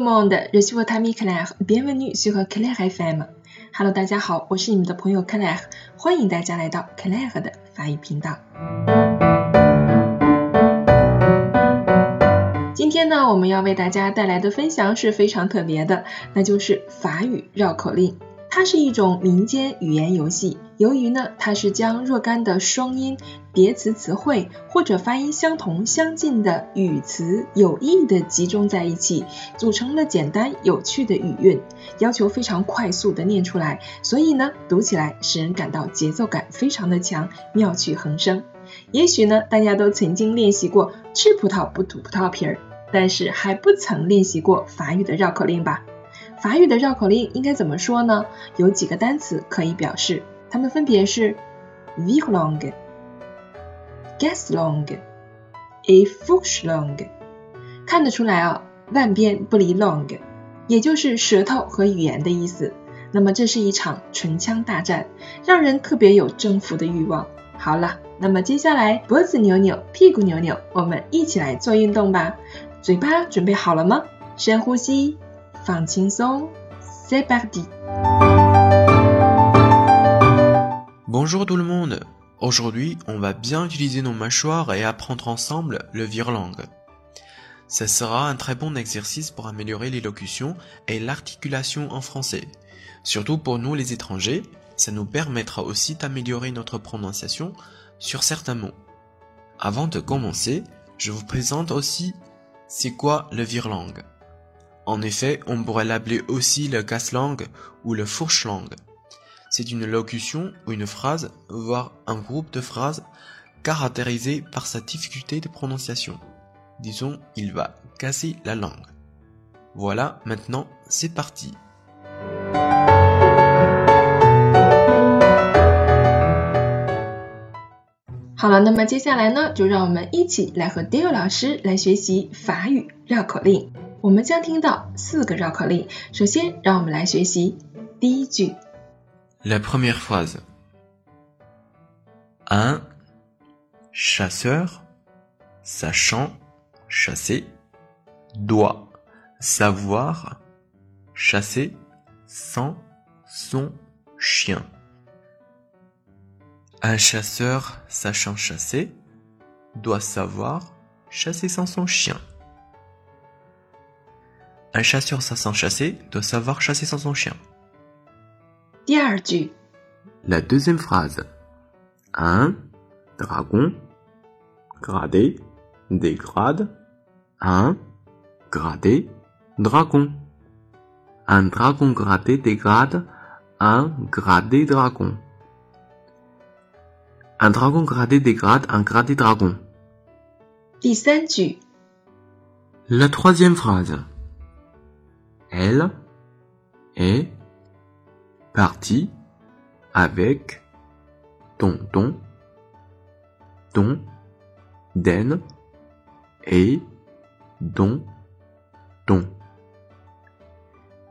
le monde, je suis votre ami Claire. Bienvenue sur Claire FM. Hello，大家好，我是你们的朋友 Claire，欢迎大家来到 Claire 的法语频道。今天呢，我们要为大家带来的分享是非常特别的，那就是法语绕口令。它是一种民间语言游戏。由于呢，它是将若干的双音、叠词词汇或者发音相同、相近的语词有意的集中在一起，组成了简单有趣的语韵，要求非常快速的念出来，所以呢，读起来使人感到节奏感非常的强，妙趣横生。也许呢，大家都曾经练习过吃葡萄不吐葡萄皮儿，但是还不曾练习过法语的绕口令吧？法语的绕口令应该怎么说呢？有几个单词可以表示，它们分别是 vire langue、gas long, a fuch long。看得出来啊，万变不离 long，也就是舌头和语言的意思。那么这是一场唇枪大战，让人特别有征服的欲望。好了，那么接下来脖子扭扭，屁股扭扭，我们一起来做运动吧。嘴巴准备好了吗？深呼吸。C'est parti. Bonjour tout le monde. Aujourd'hui, on va bien utiliser nos mâchoires et apprendre ensemble le virelangue. Ce sera un très bon exercice pour améliorer l'élocution et l'articulation en français. Surtout pour nous les étrangers, ça nous permettra aussi d'améliorer notre prononciation sur certains mots. Avant de commencer, je vous présente aussi c'est quoi le virelangue. En effet, on pourrait l'appeler aussi le casse-langue ou le fourche-langue. C'est une locution ou une phrase, voire un groupe de phrases caractérisé par sa difficulté de prononciation. Disons, il va casser la langue. Voilà, maintenant, c'est parti. 好了，那么接下来呢，就让我们一起来和 Dale 老师来学习法语绕口令。 我们将听到四个绕口令。首先，让我们来学习第一句。La première phrase. Un chasseur sachant chasser doit savoir chasser sans son chien. Un chasseur sachant chasser doit savoir chasser sans son chien. Un chasseur sans chasser doit savoir chasser sans son chien. La deuxième phrase. Un dragon gradé dégrade un gradé dragon. Un dragon gradé dégrade un gradé dragon. Un dragon gradé dégrade un gradé dragon. La troisième phrase. Elle est partie avec tonton, ton, den et don, ton.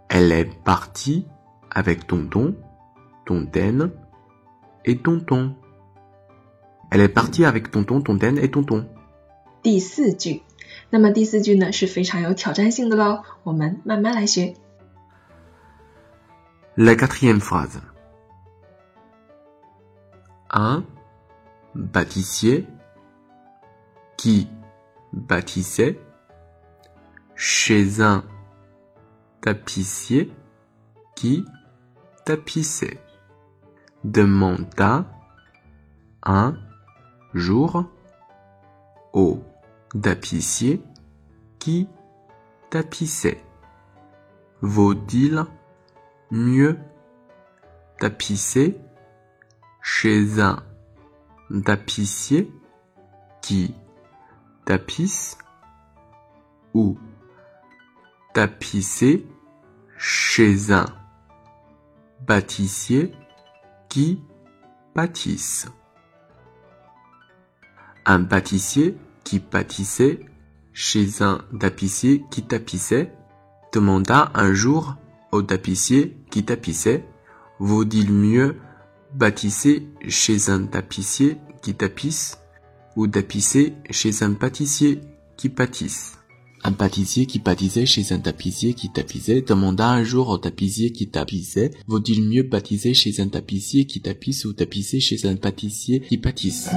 Elle est partie avec tonton, den et tonton. Elle est partie avec tonton, den et tonton. 第四句。 那么第四句呢是非常有挑战性的喽，我们慢慢来学。La quatrième phrase. Un bâtissier qui bâtissait chez un tapissier qui tapissait demanda un jour au tapissier qui tapissait. Vaut-il mieux tapisser chez un tapissier qui tapisse ou tapisser chez un bâtissier qui bâtisse. Un bâtissier qui pâtissait chez un tapissier qui tapissait, demanda un jour au tapissier qui tapissait, vaut-il mieux bâtisser chez un tapissier qui tapisse ou tapisser chez un pâtissier qui pâtisse? Un pâtissier qui pâtissait chez un tapissier qui tapissait demanda un jour au tapissier qui tapissait Vaut-il mieux pâtisser chez un tapissier qui tapisse ou tapisser chez un pâtissier qui pâtisse?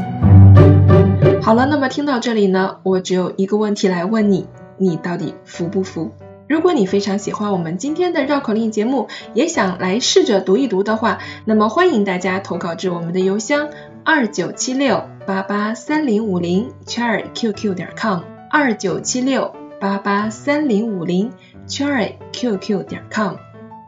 好了，那么听到这里呢，我只有一个问题来问你，你到底服不服？如果你非常喜欢我们今天的绕口令节目，也想来试着读一读的话，那么欢迎大家投稿至我们的邮箱二九七六八八三零五零圈儿 QQ 点 com 二九七六。八八三零五零 charryqq 点 com，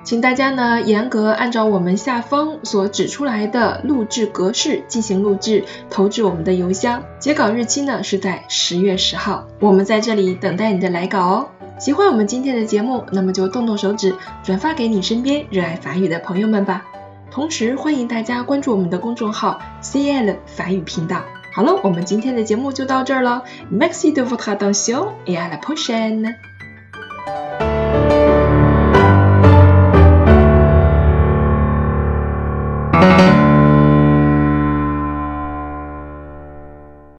请大家呢严格按照我们下方所指出来的录制格式进行录制，投至我们的邮箱。截稿日期呢是在十月十号，我们在这里等待你的来稿哦。喜欢我们今天的节目，那么就动动手指转发给你身边热爱法语的朋友们吧。同时欢迎大家关注我们的公众号 CL 法语频道。好了，我们今天的节目就到这儿了。Merci de votre attention et à la prochaine。